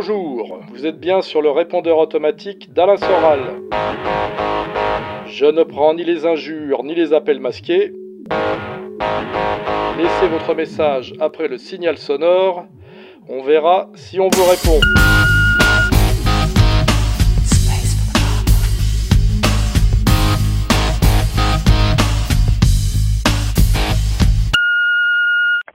Bonjour, vous êtes bien sur le répondeur automatique d'Alain Soral. Je ne prends ni les injures ni les appels masqués. Laissez votre message après le signal sonore. On verra si on vous répond.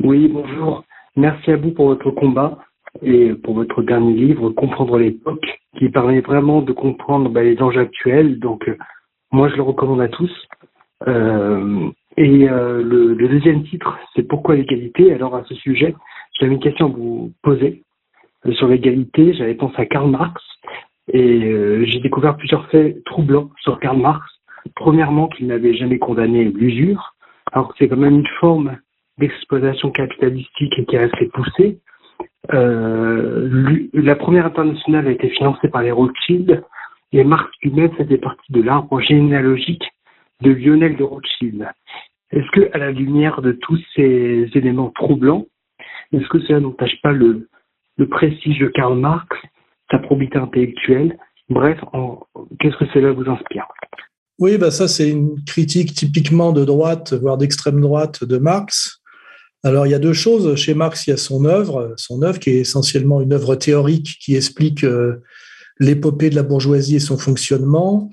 Oui, bonjour. Merci à vous pour votre combat et pour votre dernier livre, Comprendre l'époque, qui permet vraiment de comprendre bah, les enjeux actuels. Donc, euh, moi, je le recommande à tous. Euh, et euh, le, deuxième titre, c'est Pourquoi l'égalité? Alors, à ce sujet, j'avais une question à vous poser. sur l'égalité, j'avais pensé à Karl Marx et j'ai découvert plusieurs faits troublants sur Karl Marx. Premièrement, qu'il n'avait jamais condamné l'usure, alors c'est quand même une forme d'exploitation capitalistique qui est assez poussée. Euh, la première internationale a été financée par les Rothschild et Marx lui-même faisait partie de l'arbre généalogique de Lionel de Rothschild. Est-ce que, à la lumière de tous ces éléments troublants, est-ce que cela n'entache pas le, le prestige de Karl Marx, sa probité intellectuelle? Bref, qu'est-ce que cela vous inspire? Oui, bah ça c'est une critique typiquement de droite, voire d'extrême droite de Marx. Alors, il y a deux choses. Chez Marx, il y a son œuvre, son œuvre qui est essentiellement une œuvre théorique qui explique euh, l'épopée de la bourgeoisie et son fonctionnement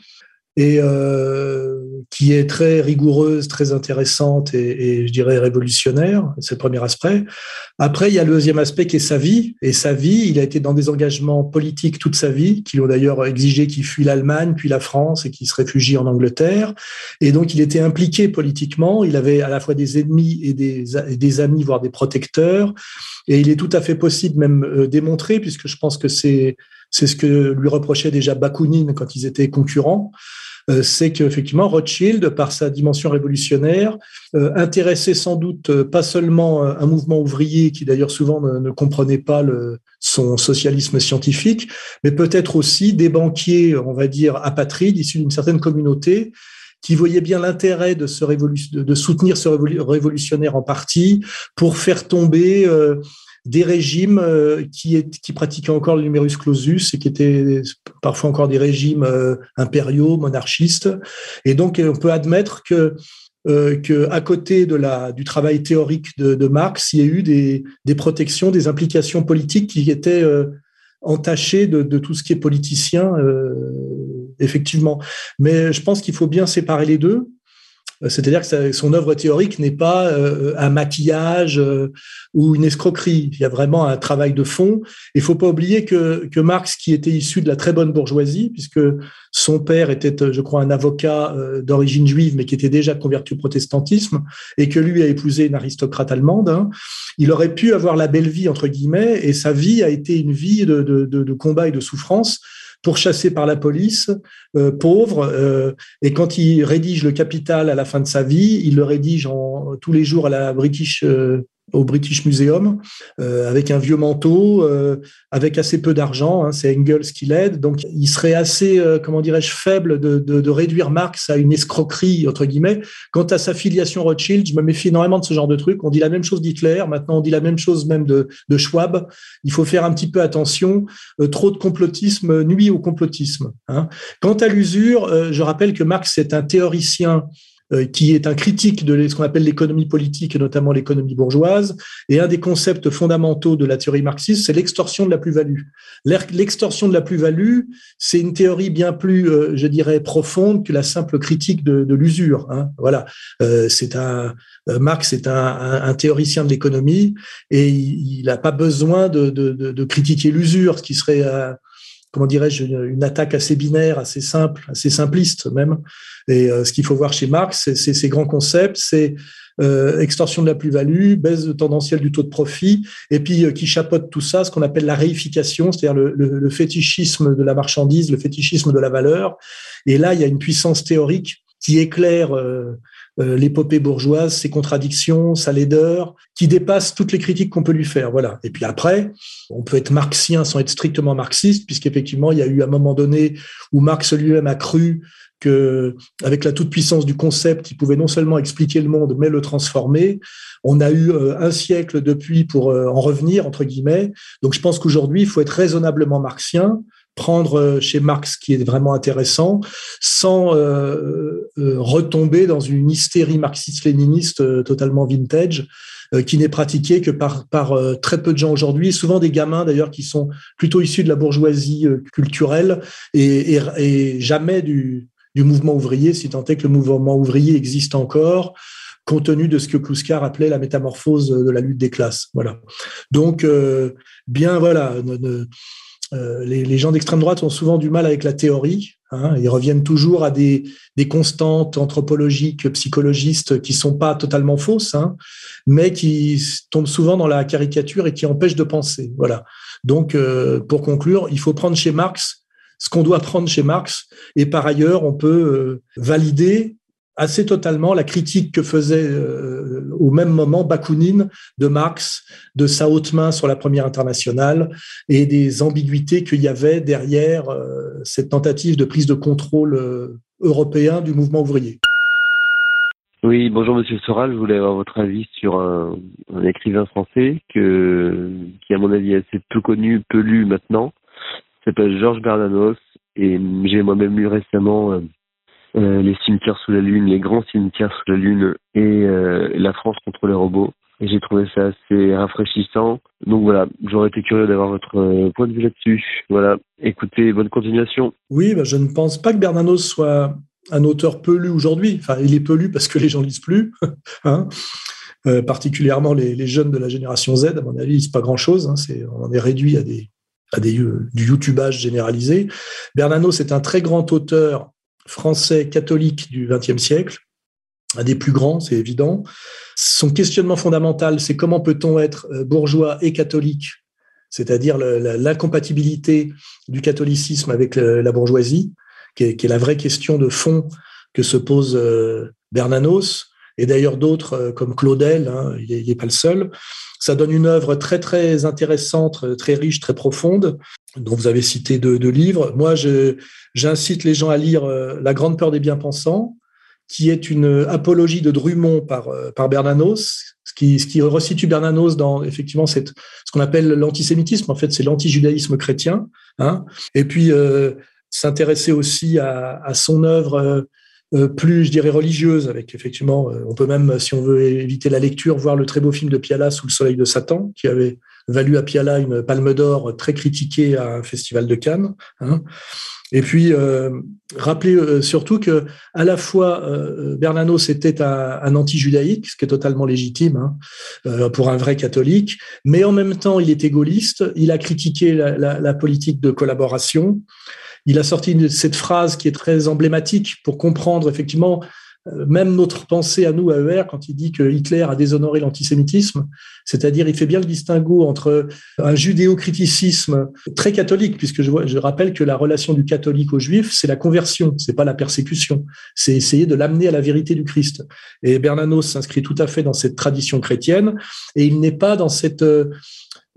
et euh, qui est très rigoureuse, très intéressante et, je dirais révolutionnaire. C'est le premier aspect. Après, il y a le deuxième aspect qui est sa vie. Et sa vie, il a été dans des engagements politiques toute sa vie, qui l'ont d'ailleurs exigé qu'il fuit l'Allemagne, puis la France et qu'il se réfugie en Angleterre. Et donc, il était impliqué politiquement. Il avait à la fois des ennemis et des, amis, voire des protecteurs. Et il est tout à fait possible, même euh, démontré, puisque je pense que c'est c'est ce que lui reprochait déjà Bakounine quand ils étaient concurrents. Euh, c'est qu'effectivement, Rothschild, par sa dimension révolutionnaire, euh, intéressait sans doute euh, pas seulement un mouvement ouvrier qui d'ailleurs souvent ne, comprenait pas son socialisme scientifique, mais peut-être aussi des banquiers, on va dire, apatrides, issus d'une certaine communauté, qui voyaient bien l'intérêt de soutenir ce révolutionnaire en partie pour faire tomber des régimes euh, qui, pratiquaient encore le numerus clausus et qui étaient parfois encore des régimes euh, impériaux, monarchistes. Et donc, on peut admettre que euh, que à côté de la, du travail théorique de, Marx, il y a eu des, protections, des implications politiques qui étaient entachées de, tout ce qui est politicien, effectivement. Mais je pense qu'il faut bien séparer les deux. Euh, c'est-à-dire que son œuvre théorique n'est pas euh, un maquillage euh, ou une escroquerie. Il y a vraiment un travail de fond. Il faut pas oublier que, Marx, qui était issu de la très bonne bourgeoisie, puisque son père était, je crois, un avocat d'origine juive, mais qui était déjà converti au protestantisme, et que lui a épousé une aristocrate allemande, hein, il aurait pu avoir la belle vie, entre guillemets, et sa vie a été une vie de, de combat et de souffrance pourchassé par la police, euh, pauvre. Euh, et quand il rédige le Capital à la fin de sa vie, il le rédige en, tous les jours à la British euh, au British Museum euh, avec un vieux manteau, euh, avec assez peu d'argent. Hein, c'est Engels qui l'aide, donc il serait assez, euh, comment dirais-je, faible de, de, de, réduire Marx à une escroquerie entre guillemets. Quant à sa filiation Rothschild, je me méfie énormément de ce genre de truc. On dit la même chose d'Hitler, maintenant on dit la même chose même de, de Schwab. Il faut faire un petit peu attention. trop de complotisme nuit au complotisme. Hein. Quant à l'usure, je rappelle que Marx est un théoricien euh, qui est un critique de ce qu'on appelle l'économie politique et notamment l'économie bourgeoise. Et un des concepts fondamentaux de la théorie marxiste, c'est l'extorsion de la plus-value. L'extorsion de la plus-value, c'est une théorie bien plus, euh, je dirais, profonde que la simple critique de, l'usure. Hein. Voilà, euh, c'est un Marx est un, un, théoricien de l'économie et il n'a pas besoin de, de, de critiquer l'usure, ce qui serait comment dirais-je, une, attaque assez binaire, assez simple, assez simpliste même. Et euh, ce qu'il faut voir chez Marx, c'est ces grands concepts, c'est euh, extorsion de la plus-value, baisse tendancielle du taux de profit, et puis euh, qui chapeaute tout ça, ce qu'on appelle la réification, c'est-à-dire le, le, fétichisme de la marchandise, le fétichisme de la valeur. Et là, il y a une puissance théorique qui éclaire euh, l'épopée bourgeoise, ses contradictions, sa laideur, qui dépasse toutes les critiques qu'on peut lui faire. Voilà. Et puis après, on peut être marxien sans être strictement marxiste, puisqu'effectivement, il y a eu un moment donné où Marx lui-même a cru que, avec la toute-puissance du concept, il pouvait non seulement expliquer le monde, mais le transformer. On a eu euh, un siècle depuis pour euh, en revenir, entre guillemets. Donc, je pense qu'aujourd'hui, il faut être raisonnablement marxien, prendre euh, chez Marx ce qui est vraiment intéressant, sans retomber dans une hystérie marxiste-léniniste totalement vintage, qui n'est pratiquée que par, par très peu de gens aujourd'hui, souvent des gamins d'ailleurs qui sont plutôt issus de la bourgeoisie culturelle et, jamais du, du mouvement ouvrier, si tant est que le mouvement ouvrier existe encore, compte tenu de ce que Kluskar appelait la métamorphose de la lutte des classes. Voilà. Donc, euh, bien, voilà, euh, les, gens d'extrême droite ont souvent du mal avec la théorie. Hein, ils reviennent toujours à des, constantes anthropologiques, psychologistes qui sont pas totalement fausses, hein, mais qui tombent souvent dans la caricature et qui empêchent de penser. Voilà. Donc, euh, pour conclure, il faut prendre chez Marx ce qu'on doit prendre chez Marx. Et par ailleurs, on peut euh, valider assez totalement la critique que faisait euh, au même moment Bakounine de Marx, de sa haute main sur la première internationale et des ambiguïtés qu'il y avait derrière euh, cette tentative de prise de contrôle européen du mouvement ouvrier. Oui, bonjour Monsieur Soral, je voulais avoir votre avis sur un, écrivain français que, qui, à mon avis, est assez peu connu, peu lu maintenant, s'appelle Georges Bernanos et j'ai moi-même lu récemment euh, euh, Les cimetières sous la lune, les grands cimetières sous la lune et euh, La France contre les robots. Et j'ai trouvé ça assez rafraîchissant. Donc voilà, j'aurais été curieux d'avoir votre point de vue là-dessus. Voilà, écoutez, bonne continuation. Oui, bah, je ne pense pas que Bernanos soit un auteur peu lu aujourd'hui. Enfin, il est peu lu parce que les gens lisent plus. hein particulièrement les, jeunes de la génération Z, à mon avis, ils lisent pas grand-chose. Hein. on est réduit à des, à des, euh, du youtubage généralisé. Bernanos est un très grand auteur français catholique du XXe siècle, un des plus grands, c'est évident. Son questionnement fondamental, c'est comment peut-on être euh, bourgeois et catholique, c'est-à-dire l'incompatibilité du catholicisme avec la bourgeoisie, qui est, la vraie question de fond que se pose euh, Bernanos, et d'ailleurs d'autres comme Claudel, hein, il n'est pas le seul. Ça donne une œuvre très très intéressante, très riche, très profonde, dont vous avez cité deux, livres. Moi, j'incite les gens à lire euh, La grande peur des bien-pensants, qui est une apologie de Drummond par, euh, par Bernanos, ce qui, ce resitue Bernanos dans effectivement cette, ce qu'on appelle l'antisémitisme. En fait, c'est l'antijudaïsme chrétien. Hein. Et puis, euh, s'intéresser aussi à, son œuvre euh, plus, je dirais, religieuse, avec effectivement, euh, on peut même, si on veut éviter la lecture, voir le très beau film de Piala, Sous le soleil de Satan, qui avait valu à Piala une palme d'or très critiquée à un festival de Cannes. Hein. Et puis, euh, rappeler euh, surtout que à la fois euh, Bernanos était un, un anti-judaïque, ce qui est totalement légitime hein, pour un vrai catholique, mais en même temps, il était gaulliste. Il a critiqué la, la, la politique de collaboration. Il a sorti cette phrase qui est très emblématique pour comprendre effectivement euh, même notre pensée à nous, à ER, quand il dit que Hitler a déshonoré l'antisémitisme, c'est-à-dire il fait bien le distinguo entre un judéo-criticisme très catholique, puisque je, je, rappelle que la relation du catholique au juif, c'est la conversion, c'est pas la persécution, c'est essayer de l'amener à la vérité du Christ. Et Bernanos s'inscrit tout à fait dans cette tradition chrétienne, et il n'est pas dans cette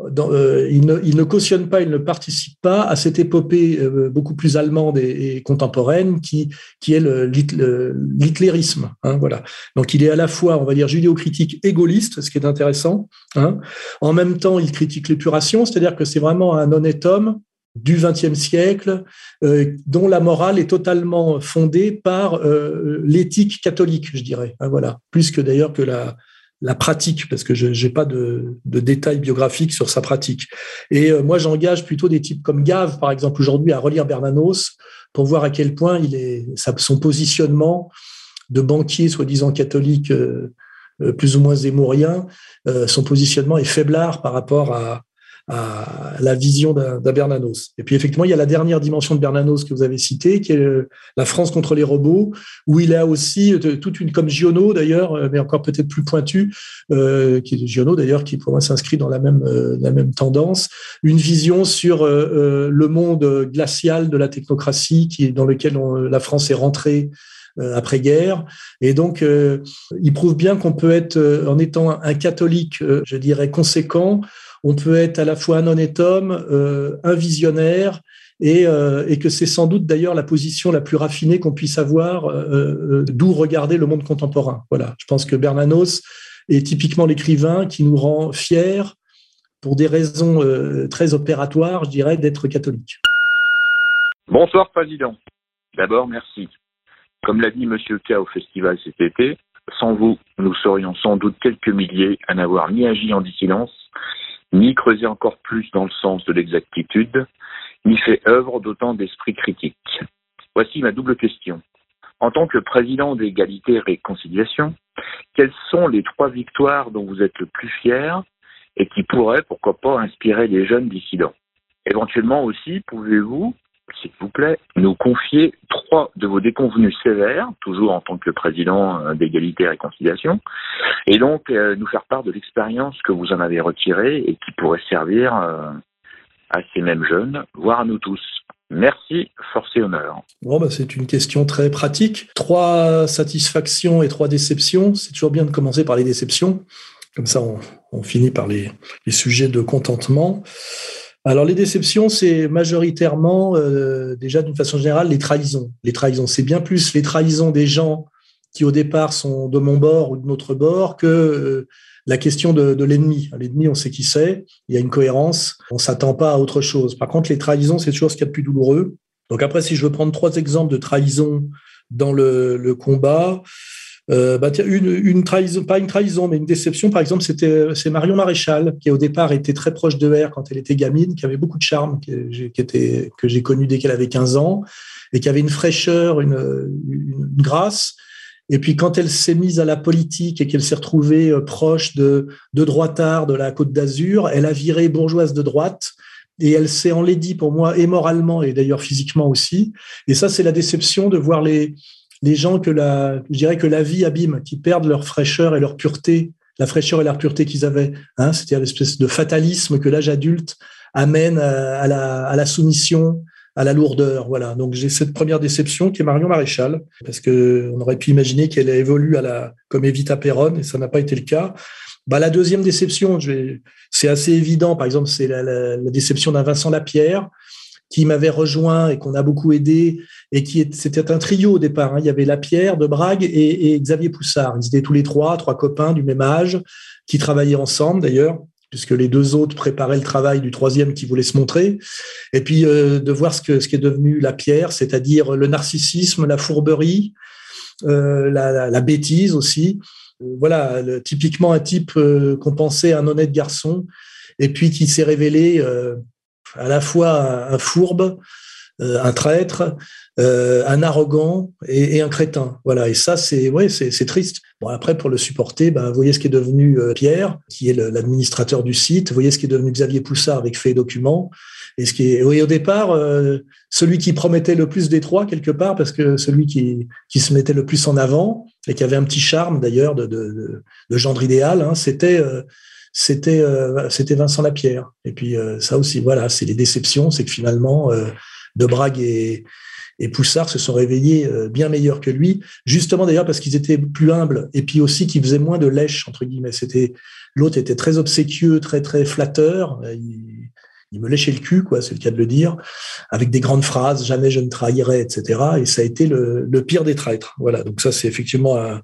euh, il, ne, cautionne pas, il ne participe pas à cette épopée euh, beaucoup plus allemande et, contemporaine qui, qui est l'hitlérisme. Hein, voilà. Donc il est à la fois, on va dire, judéo-critique et gaulliste, ce qui est intéressant. Hein. En même temps, il critique l'épuration, c'est-à-dire que c'est vraiment un honnête homme du XXe siècle, euh, dont la morale est totalement fondée par l'éthique catholique, je dirais. Hein, voilà, plus que d'ailleurs que la, la pratique, parce que je n'ai pas de, détails biographiques sur sa pratique. Et euh, moi, j'engage plutôt des types comme Gave, par exemple, aujourd'hui, à relire Bernanos pour voir à quel point il est, son positionnement de banquier soi-disant catholique euh, euh, plus ou moins zémourien, son positionnement est faiblard par rapport à, à la vision d'un. Et puis effectivement, il y a la dernière dimension de Bernanos que vous avez citée, qui est la France contre les robots, où il a aussi euh, toute une, comme Giono d'ailleurs, euh, mais encore peut-être plus pointu, euh, qui est Giono d'ailleurs, qui pour moi s'inscrit dans la même, la même tendance, une vision sur le monde glacial de la technocratie, qui dans lequel la France est rentrée après-guerre. Et donc, il prouve bien qu'on peut être, en étant un catholique, je dirais, conséquent, on peut être à la fois un honnête homme, un visionnaire, et, et que c'est sans doute d'ailleurs la position la plus raffinée qu'on puisse avoir d'où regarder le monde contemporain. Voilà, je pense que Bernanos est typiquement l'écrivain qui nous rend fiers pour des raisons très opératoires, je dirais, d'être catholique. Bonsoir, Président. D'abord, merci. Comme l'a dit Monsieur K au festival cet été, sans vous, nous serions sans doute quelques milliers à n'avoir ni agi en dissidence, ni creusé encore plus dans le sens de l'exactitude, ni fait œuvre d'autant d'esprit critique. Voici ma double question. En tant que président d'égalité et réconciliation, quelles sont les trois victoires dont vous êtes le plus fier et qui pourraient, pourquoi pas, inspirer les jeunes dissidents? Éventuellement aussi, pouvez-vous, s'il vous plaît, nous confier trois de vos déconvenus sévères, toujours en tant que président euh, d'égalité et réconciliation, et donc euh, nous faire part de l'expérience que vous en avez retirée et qui pourrait servir euh, à ces mêmes jeunes, voire à nous tous. Merci, force et honneur. Bon, bah, c'est une question très pratique. Trois satisfactions et trois déceptions. C'est toujours bien de commencer par les déceptions. Comme ça, on, finit par les, les sujets de contentement. Alors les déceptions, c'est majoritairement euh, déjà d'une façon générale les trahisons. Les trahisons, c'est bien plus les trahisons des gens qui au départ sont de mon bord ou de notre bord que euh, la question de, l'ennemi. L'ennemi, on sait qui c'est, il y a une cohérence, on s'attend pas à autre chose. Par contre, les trahisons, c'est toujours ce qu'il y a de plus douloureux. Donc après, si je veux prendre trois exemples de trahisons dans le, le combat, euh, bah, une, une, trahison, pas une trahison, mais une déception, par exemple, c'était c'est Marion Maréchal, qui au départ était très proche de R quand elle était gamine, qui avait beaucoup de charme, qui, était, que j'ai connu dès qu'elle avait 15 ans, et qui avait une fraîcheur, une, une, grâce. Et puis quand elle s'est mise à la politique et qu'elle s'est retrouvée euh, proche de, de droitard de la Côte d'Azur, elle a viré bourgeoise de droite et elle s'est enlaidie pour moi et moralement et d'ailleurs physiquement aussi. Et ça, c'est la déception de voir les, les gens que la, je dirais que la vie abîme, qui perdent leur fraîcheur et leur pureté, la fraîcheur et la pureté qu'ils avaient. Hein, C'est-à-dire l'espèce de fatalisme que l'âge adulte amène à, la, à la soumission, à la lourdeur. Voilà. Donc j'ai cette première déception qui est Marion Maréchal, parce que on aurait pu imaginer qu'elle évolue à la comme Evita Perron et ça n'a pas été le cas. Bah, la deuxième déception, c'est assez évident. Par exemple, c'est la, la, la, déception d'un Vincent Lapierre qui m'avait rejoint et qu'on a beaucoup aidé et qui c'était un trio au départ. Hein. Il y avait Lapierre de Brague et, Xavier Poussard. Ils étaient tous les trois, trois copains du même âge, qui travaillaient ensemble d'ailleurs, puisque les deux autres préparaient le travail du troisième qui voulait se montrer. Et puis euh, de voir ce que ce qui est devenu Lapierre, c'est-à-dire le narcissisme, la fourberie, euh, la, bêtise aussi. Euh, voilà, typiquement un type qu'on pensait un honnête garçon, et puis qui s'est révélé à la fois un, fourbe, euh, un traître, euh, un arrogant et, un crétin. Voilà. Et ça, c'est ouais, c'est triste. Bon, après, pour le supporter, ben, vous voyez ce qui est devenu euh, Pierre, qui est l'administrateur du site. Vous voyez ce qui est devenu Xavier Poussard avec Fait Documents. Et ce qui est, au départ, celui qui promettait le plus des trois quelque part, parce que celui qui, qui se mettait le plus en avant et qui avait un petit charme d'ailleurs de, de, idéal, hein, c'était c'était euh, c'était Vincent Lapierre. Et puis euh, ça aussi, voilà, c'est les déceptions, c'est que finalement euh, De et, Poussard se sont réveillés bien meilleurs que lui, justement d'ailleurs parce qu'ils étaient plus humbles et puis aussi qu'ils faisaient moins de lèche entre guillemets. C'était l'autre était très obséquieux, très très flatteur. Il, il me léchait le cul, quoi, c'est le cas de le dire, avec des grandes phrases, jamais je ne trahirai, etc. Et ça a été le, le pire des traîtres. Voilà, donc ça c'est effectivement un,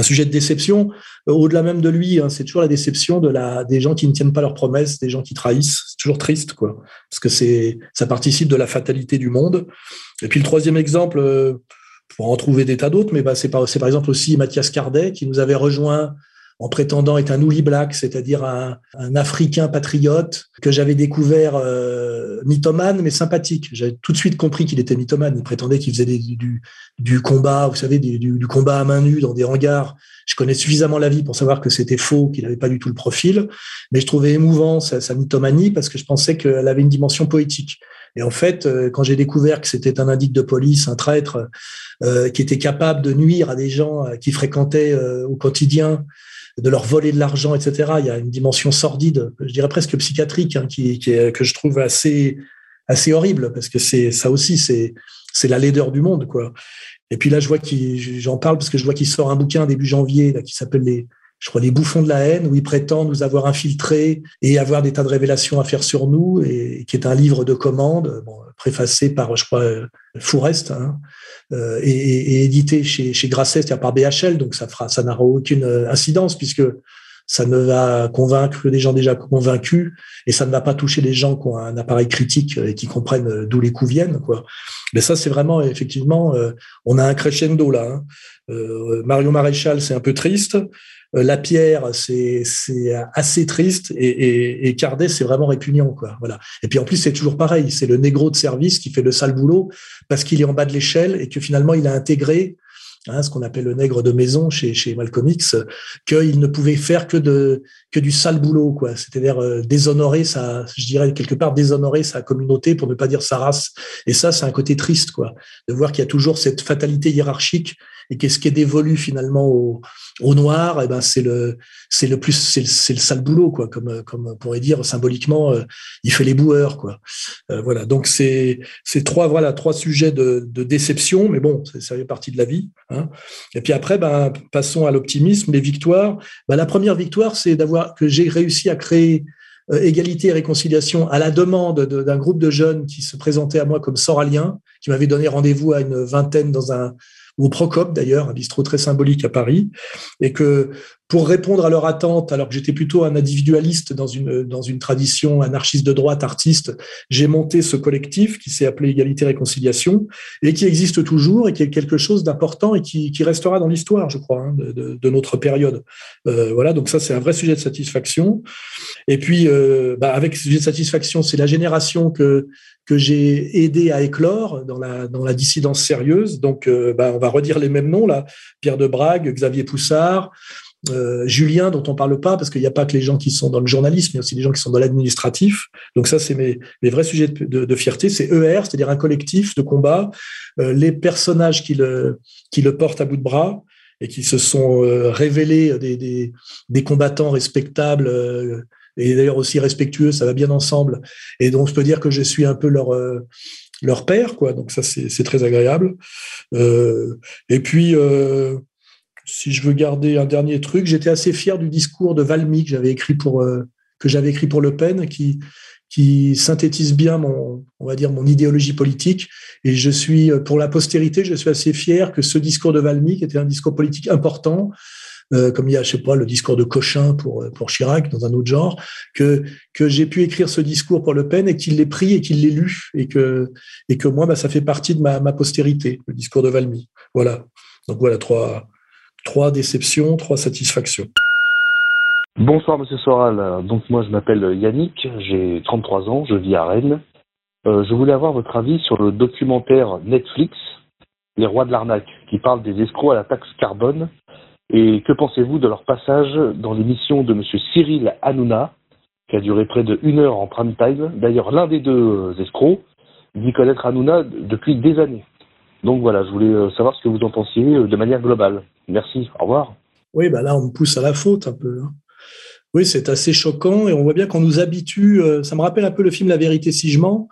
un sujet de déception. Euh, au-delà même de lui, hein, c'est toujours la déception de la, des gens qui ne tiennent pas leurs promesses, des gens qui trahissent. C'est toujours triste, quoi, parce que c'est, ça participe de la fatalité du monde. Et puis le troisième exemple, euh, pour en trouver des tas d'autres, mais bah, c'est par, par exemple aussi Mathias Cardet qui nous avait rejoint en prétendant être un ouli black, c'est-à-dire un, un, Africain patriote que j'avais découvert euh, mythomane mais sympathique. J'avais tout de suite compris qu'il était mythomane. Il prétendait qu'il faisait du, du, combat, vous savez, du, du, combat à main nue dans des hangars. Je connais suffisamment la vie pour savoir que c'était faux, qu'il n'avait pas du tout le profil. Mais je trouvais émouvant sa, sa mythomanie parce que je pensais qu'elle avait une dimension poétique. Et en fait, euh, quand j'ai découvert que c'était un indique de police, un traître, euh, qui était capable de nuire à des gens euh, qui fréquentaient euh, au quotidien, de leur voler de l'argent, etc. Il y a une dimension sordide, je dirais presque psychiatrique, hein, qui, est, que je trouve assez assez horrible parce que c'est ça aussi, c'est c'est la laideur du monde, quoi. Et puis là, je vois qu'il, j'en parle parce que je vois qu'il sort un bouquin début janvier là, qui s'appelle les je crois, les bouffons de la haine, où il prétend nous avoir infiltrés et avoir des tas de révélations à faire sur nous, et qui est un livre de commande, préfacé par, je crois, Fourest, hein, euh, et, édité chez, chez Grasset, c'est-à-dire par BHL, donc ça fera, ça n'aura aucune incidence puisque ça ne va convaincre que des gens déjà convaincus et ça ne va pas toucher les gens qui ont un appareil critique et qui comprennent d'où les coups viennent. Quoi. Mais ça, c'est vraiment, effectivement, euh, on a un crescendo là. Hein. Euh, Mario Maréchal, c'est un peu triste. Euh, la pierre, c'est assez triste et, et, et Cardet, c'est vraiment répugnant, quoi. Voilà. Et puis en plus, c'est toujours pareil, c'est le négro de service qui fait le sale boulot parce qu'il est en bas de l'échelle et que finalement il a intégré Hein, ce qu'on appelle le nègre de maison chez, chez Malcolm qu'il ne pouvait faire que, de, que du sale boulot, quoi. C'est-à-dire euh, déshonorer sa, je dirais quelque part déshonorer sa communauté pour ne pas dire sa race. Et ça, c'est un côté triste, quoi, de voir qu'il y a toujours cette fatalité hiérarchique et qu'est-ce qui est dévolu finalement au, au noir, et eh ben c'est le c'est le plus c'est le, le, sale boulot quoi, comme comme on pourrait dire symboliquement, euh, il fait les boueurs quoi. Euh, voilà, donc c'est c'est trois voilà trois sujets de, de déception, mais bon, ça fait partie de la vie. Hein. Et puis après, ben passons à l'optimisme, les victoires. Ben, la première victoire, c'est d'avoir que j'ai réussi à créer euh, égalité et réconciliation à la demande d'un groupe de jeunes qui se présentaient à moi comme soraliens, qui m'avaient donné rendez-vous à une vingtaine dans un ou au Procop d'ailleurs, un bistrot très symbolique à Paris, et que pour répondre à leur attente, alors que j'étais plutôt un individualiste dans une, dans une tradition anarchiste de droite, artiste, j'ai monté ce collectif qui s'est appelé Égalité Réconciliation et qui existe toujours et qui est quelque chose d'important et qui, qui, restera dans l'histoire, je crois, hein, de, de, notre période. Euh, voilà, donc ça c'est un vrai sujet de satisfaction. Et puis, euh, bah, avec ce sujet de satisfaction, c'est la génération que que j'ai aidé à éclore dans la, dans la dissidence sérieuse. Donc, euh, bah, on va redire les mêmes noms là Pierre de Brague, Xavier Poussard, euh, Julien, dont on parle pas, parce qu'il n'y a pas que les gens qui sont dans le journalisme, il y a aussi des gens qui sont dans l'administratif. Donc ça, c'est mes, vrais sujets de, fierté. C'est ER, c'est-à-dire un collectif de combat. Euh, les personnages qui le, qui le portent à bout de bras et qui se sont révélés des, des, combattants respectables et d'ailleurs aussi respectueux, ça va bien ensemble. Et donc, je peux dire que je suis un peu leur euh, leur père, quoi. Donc ça, c'est très agréable. Euh, et puis, euh, si je veux garder un dernier truc, j'étais assez fier du discours de Valmy que j'avais écrit pour écrit pour Le Pen, qui qui synthétise bien mon, on va dire, mon idéologie politique. Et je suis, pour la postérité, je suis assez fier que ce discours de Valmy, qui était un discours politique important, euh, comme il y a, je sais pas, le discours de Cochin pour, pour Chirac dans un autre genre, que, que j'ai pu écrire ce discours pour Le Pen et qu'il l'ait pris et qu'il l'ait lu et que, et que moi, bah, ça fait partie de ma, ma postérité, le discours de Valmy. Voilà. Donc voilà, trois, trois déceptions, trois satisfactions. Bonsoir Monsieur Soral. Donc moi je m'appelle Yannick, j'ai 33 ans, je vis à Rennes. Euh, je voulais avoir votre avis sur le documentaire Netflix Les rois de l'arnaque qui parle des escrocs à la taxe carbone et que pensez-vous de leur passage dans l'émission de M. Cyril Hanouna, qui a duré près de une heure en prime time? D'ailleurs, l'un des deux escrocs dit connaître Hanouna depuis des années. Donc voilà, je voulais euh, savoir ce que vous en pensiez euh, de manière globale. Merci, au revoir. Oui, bah là, on me pousse à la faute un peu. Hein. Oui, c'est assez choquant et on voit bien qu'on nous habitue. Euh, ça me rappelle un peu le film La vérité si je mens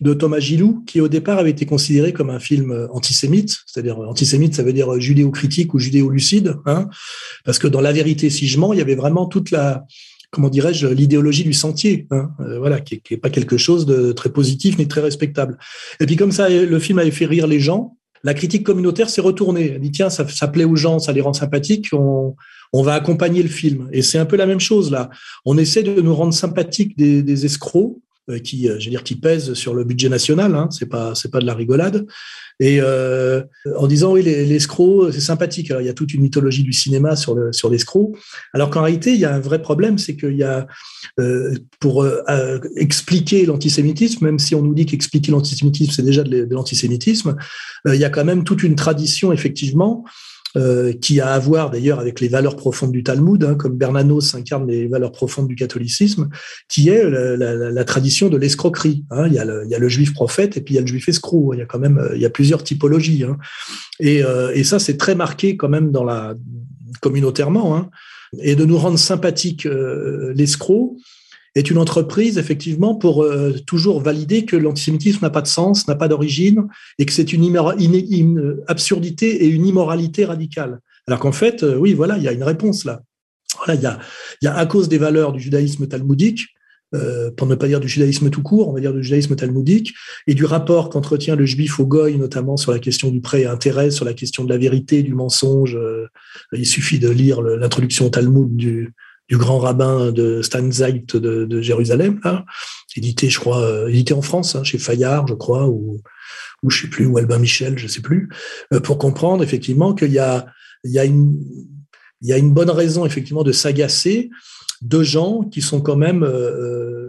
de Thomas Gilou, qui au départ avait été considéré comme un film euh, antisémite, c'est-à-dire euh, antisémite, ça veut dire euh, judéo-critique ou judéo-lucide, hein, parce que dans La vérité si je mens, il y avait vraiment toute la, comment dirais-je, l'idéologie du sentier, hein, voilà, qui n'est pas quelque chose de très positif ni très respectable. Et puis comme ça, le film avait fait rire les gens, la critique communautaire s'est retournée. Elle dit tiens, ça, plaît aux gens, ça les rend sympathiques, on, va accompagner le film. Et c'est un peu la même chose là. On essaie de nous rendre sympathiques des, escrocs qui, euh, je veux dire, qui pèse sur le budget national. Hein, c'est pas, c'est pas de la rigolade. Et euh, en disant oui, l'escroc, c'est sympathique. Il y a toute une mythologie du cinéma sur sur l'escroc. Alors qu'en réalité, il y a un vrai problème, c'est qu'il y a euh, pour euh, expliquer l'antisémitisme, même si on nous dit qu'expliquer l'antisémitisme c'est déjà de l'antisémitisme, il y a quand même toute une tradition effectivement euh, qui a à voir d'ailleurs avec les valeurs profondes du Talmud, hein, comme Bernanos incarne les valeurs profondes du catholicisme, qui est la, tradition de l'escroquerie. Hein. Il, y a le, juif prophète et puis il y a le juif escroc. Il y a quand même euh, il y a plusieurs typologies. Hein. Et, euh, et, ça, c'est très marqué quand même dans la communautairement. Hein. Et de nous rendre sympathiques euh, l'escroc, est une entreprise effectivement pour euh, toujours valider que l'antisémitisme n'a pas de sens, n'a pas d'origine et que c'est une, absurdité et une immoralité radicale. Alors qu'en fait, euh, oui, voilà, il y a une réponse là. Il y a, à cause des valeurs du judaïsme talmudique, euh, pour ne pas dire du judaïsme tout court, on va dire du judaïsme talmudique, et du rapport qu'entretient le juif au goy, notamment sur la question du prêt intérêt, sur la question de la vérité, du mensonge. Il suffit de lire l'introduction au Talmud du, du grand rabbin de Stan de, Jérusalem, édité, je crois, euh, édité en France, hein, chez Fayard, je crois, ou, ou je sais plus, ou Albin Michel, je sais plus, pour comprendre effectivement qu'il y a, une, bonne raison effectivement de s'agacer de gens qui sont quand même euh,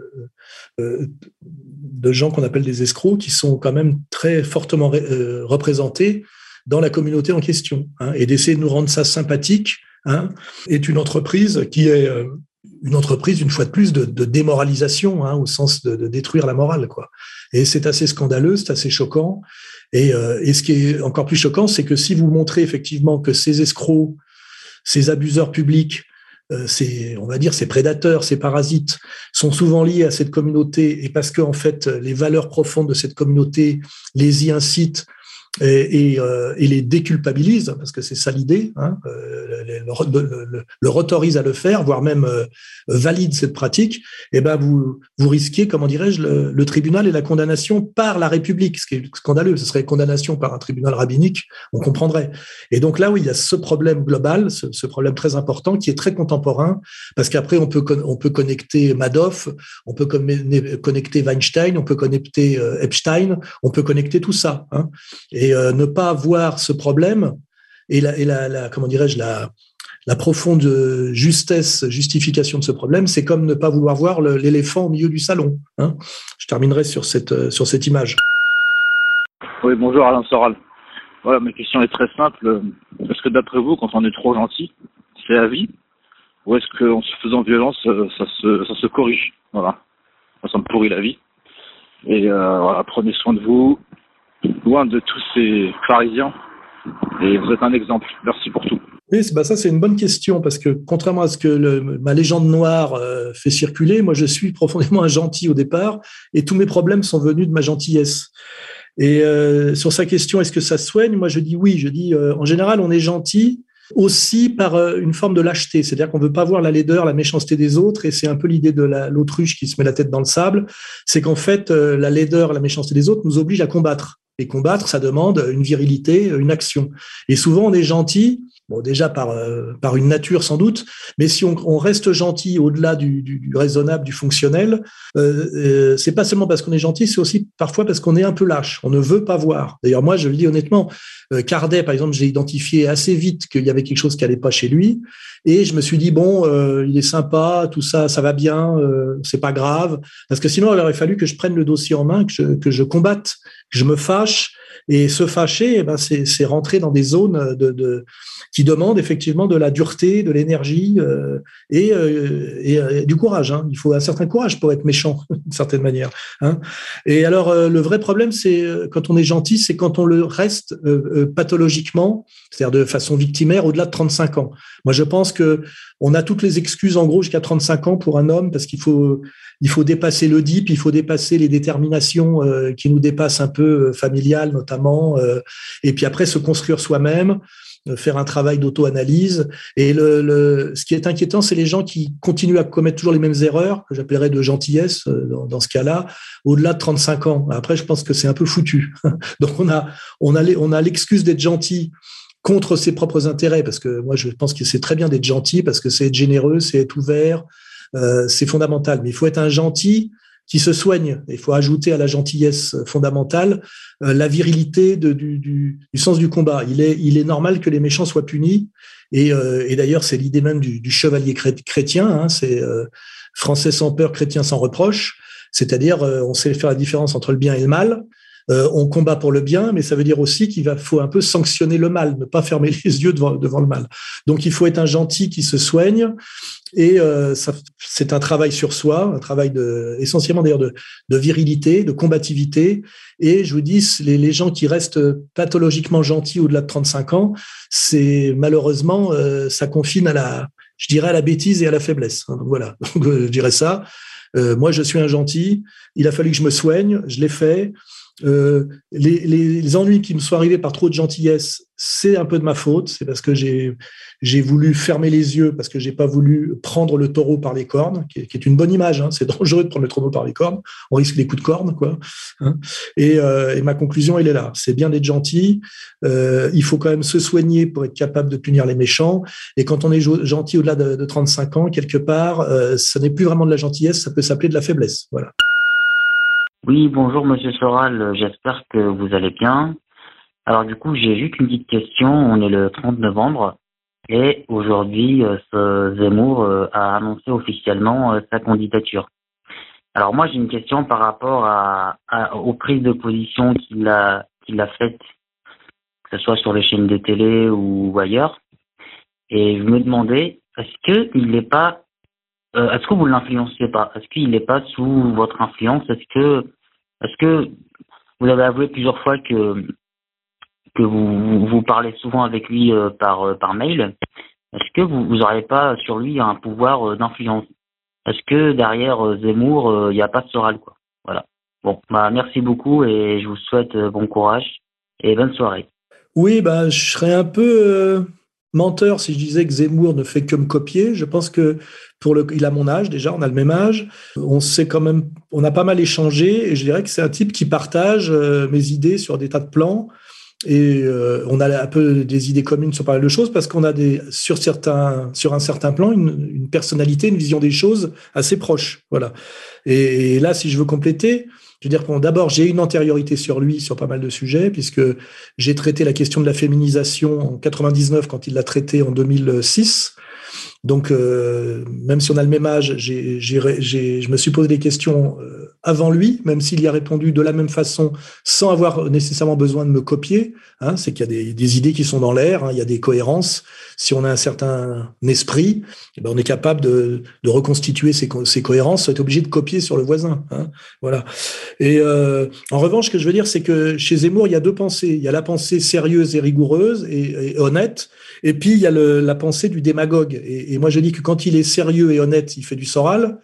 euh, euh, de gens qu'on appelle des escrocs, qui sont quand même très fortement représentés dans la communauté en question. Hein, et d'essayer de nous rendre ça sympathique hein, est une entreprise qui est une entreprise, une fois de plus, de, démoralisation, hein, au sens de, détruire la morale. Quoi. Et c'est assez scandaleux, c'est assez choquant. Et, et, ce qui est encore plus choquant, c'est que si vous montrez effectivement que ces escrocs, ces abuseurs publics euh, ces, on va dire, ces prédateurs, ces parasites sont souvent liés à cette communauté et parce que en fait les valeurs profondes de cette communauté les y incitent euh, et, les déculpabilise, parce que c'est ça l'idée, hein, euh, le, le, leur autorise à le faire, voire même euh, valide cette pratique, et eh ben vous, vous risquez, comment dirais-je, le, tribunal et la condamnation par la République, ce qui est scandaleux. Ce serait condamnation par un tribunal rabbinique, on comprendrait. Et donc là, oui, il y a ce problème global, ce, problème très important qui est très contemporain, parce qu'après on peut on peut connecter Madoff, on peut connecter Weinstein, on peut connecter Epstein, on peut connecter tout ça. Hein. Euh, ne pas voir ce problème et la, et la, comment dirais-je la, la profonde justesse, justification de ce problème, c'est comme ne pas vouloir voir l'éléphant au milieu du salon. Hein. Je terminerai sur cette, sur cette image. Oui, bonjour Alain Soral. Voilà, ma question est très simple. Est-ce que d'après vous, quand on est trop gentil, c'est à vie Ou est-ce qu'en se faisant violence, ça se, ça se corrige? Voilà. Ça me pourrit la vie. Et euh, voilà, prenez soin de vous, loin de tous ces pharisiens. Et vous êtes un exemple. Merci pour tout. Oui, bah ça c'est une bonne question parce que contrairement à ce que ma légende noire euh, fait circuler, moi je suis profondément un gentil au départ et tous mes problèmes sont venus de ma gentillesse. Et euh, sur sa question, est-ce que ça soigne? Moi je dis oui. Je dis euh, en général on est gentil aussi par euh, une forme de lâcheté, c'est-à-dire qu'on veut pas voir la laideur, la méchanceté des autres, et c'est un peu l'idée de l'autruche qui se met la tête dans le sable, c'est qu'en fait la laideur, la méchanceté des autres nous oblige à combattre. Et combattre, ça demande une virilité, une action. Et souvent, on est gentil, déjà par, euh, par une nature sans doute, mais si on, reste gentil au-delà du, raisonnable, du fonctionnel, euh, euh, c'est pas seulement parce qu'on est gentil, c'est aussi parfois parce qu'on est un peu lâche. On ne veut pas voir. D'ailleurs, moi, je le dis honnêtement, Cardet, par exemple, j'ai identifié assez vite qu'il y avait quelque chose qui allait pas chez lui. Et je me suis dit, bon, il est sympa, tout ça, ça va bien, c'est pas grave. Parce que sinon, il aurait fallu que je prenne le dossier en main, que je, que je combatte, que je me fâche. Et se fâcher, eh ben, c'est rentrer dans des zones qui demandent effectivement de la dureté, de l'énergie euh, et, euh, et, du courage. Hein. Il faut un certain courage pour être méchant, d'une certaine manière. Hein. Et alors, euh, le vrai problème, c'est quand on est gentil, c'est quand on le reste pathologiquement, c'est-à-dire de façon victimaire, au-delà de 35 ans. Moi, je pense que on a toutes les excuses en gros jusqu'à 35 ans pour un homme parce qu'il faut il faut dépasser le dip, il faut dépasser les déterminations euh, qui nous dépassent un peu euh, familiales notamment, euh, et puis après se construire soi-même, faire un travail d'auto-analyse. Et le, le, ce qui est inquiétant, c'est les gens qui continuent à commettre toujours les mêmes erreurs, que j'appellerais de gentillesse dans, dans ce cas-là, au-delà de 35 ans. Après, je pense que c'est un peu foutu. Donc on a on a on a l'excuse d'être gentil contre ses propres intérêts, parce que moi je pense que c'est très bien d'être gentil, parce que c'est être généreux, c'est être ouvert, euh, c'est fondamental. Mais il faut être un gentil qui se soigne. Il faut ajouter à la gentillesse fondamentale euh, la virilité de, du, du, du, sens du combat. Il est, il est normal que les méchants soient punis. Et, euh, et d'ailleurs, c'est l'idée même du, du, chevalier chrétien. Hein, c'est euh, français sans peur, chrétien sans reproche. C'est-à-dire, euh, on sait faire la différence entre le bien et le mal. Euh, on combat pour le bien, mais ça veut dire aussi qu'il faut un peu sanctionner le mal, ne pas fermer les yeux devant, devant le mal. Donc il faut être un gentil qui se soigne, et euh, c'est un travail sur soi, un travail de, essentiellement d'ailleurs de, de, virilité, de combativité. Et je vous dis, les, les gens qui restent pathologiquement gentils au-delà de 35 ans, c'est malheureusement, euh, ça confine à la, je dirais, à la bêtise et à la faiblesse. Hein, donc voilà, donc, je dirais ça. Euh, moi, je suis un gentil. Il a fallu que je me soigne. Je l'ai fait. Euh, les, ennuis qui me sont arrivés par trop de gentillesse, c'est un peu de ma faute. C'est parce que j'ai voulu fermer les yeux parce que j'ai pas voulu prendre le taureau par les cornes, qui est, une bonne image. Hein. C'est dangereux de prendre le taureau par les cornes. On risque des coups de corne, quoi. Hein. Et, euh, et, ma conclusion, elle est là. C'est bien d'être gentil. Euh, il faut quand même se soigner pour être capable de punir les méchants. Et quand on est gentil au-delà de, de, 35 ans, quelque part, euh, ça n'est plus vraiment de la gentillesse. Ça peut s'appeler de la faiblesse. Voilà. Oui, bonjour Monsieur Soral, j'espère que vous allez bien. Alors du coup, j'ai juste une petite question. On est le 30 novembre et aujourd'hui, euh, Zemmour euh, a annoncé officiellement euh, sa candidature. Alors moi, j'ai une question par rapport à, aux prises de position qu'il a qu'il a faites, que ce soit sur les chaînes de télé ou ailleurs. Et je me demandais, est-ce que il n'est pas euh, est-ce que vous l'influencez pas? Est-ce qu'il n'est pas sous votre influence? Est-ce que, est-ce que vous avez avoué plusieurs fois que que vous vous parlez souvent avec lui euh, par euh, par mail? Est-ce que vous n'auriez pas sur lui un pouvoir d'influence? Est-ce que derrière Zemmour il n'y a pas de Soral quoi? Voilà. Bon, bah merci beaucoup et je vous souhaite bon courage et bonne soirée. Oui, bah je serais un peu menteur si je disais que Zemmour ne fait que me copier. Je pense que pour le, il a mon âge déjà, on a le même âge. On sait quand même, on a pas mal échangé et je dirais que c'est un type qui partage euh, mes idées sur des tas de plans. Et euh, on a un peu des idées communes sur pas mal de choses parce qu'on a des sur certains sur un certain plan une, une, personnalité, une vision des choses assez proche. Voilà. Et, et là, si je veux compléter, je veux dire, bon, d'abord, j'ai une antériorité sur lui sur pas mal de sujets, puisque j'ai traité la question de la féminisation en 99 quand il l'a traité en 2006. Donc, euh, même si on a le même âge, je me suis posé des questions euh, avant lui, même s'il y a répondu de la même façon, sans avoir nécessairement besoin de me copier. Hein, c'est qu'il y a des, idées qui sont dans l'air, hein, il y a des cohérences. Si on a un certain esprit, eh ben on est capable de, de reconstituer ces, ces cohérences, sans être obligé de copier sur le voisin. Hein, voilà. Et euh, en revanche, ce que je veux dire, c'est que chez Zemmour, il y a deux pensées. Il y a la pensée sérieuse et rigoureuse et, et honnête, et puis il y a le, la pensée du démagogue. Et, et, moi, je dis que quand il est sérieux et honnête, il fait du Soral,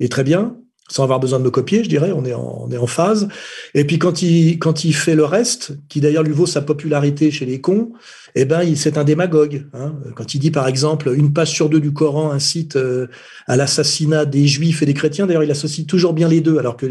et très bien, sans avoir besoin de me copier, je dirais, on est en, on est en phase. Et puis quand il, quand il fait le reste, qui d'ailleurs lui vaut sa popularité chez les cons, eh ben, c'est un démagogue. Hein. Quand il dit, par exemple, une page sur deux du Coran incite euh, à l'assassinat des juifs et des chrétiens, d'ailleurs, il associe toujours bien les deux, alors que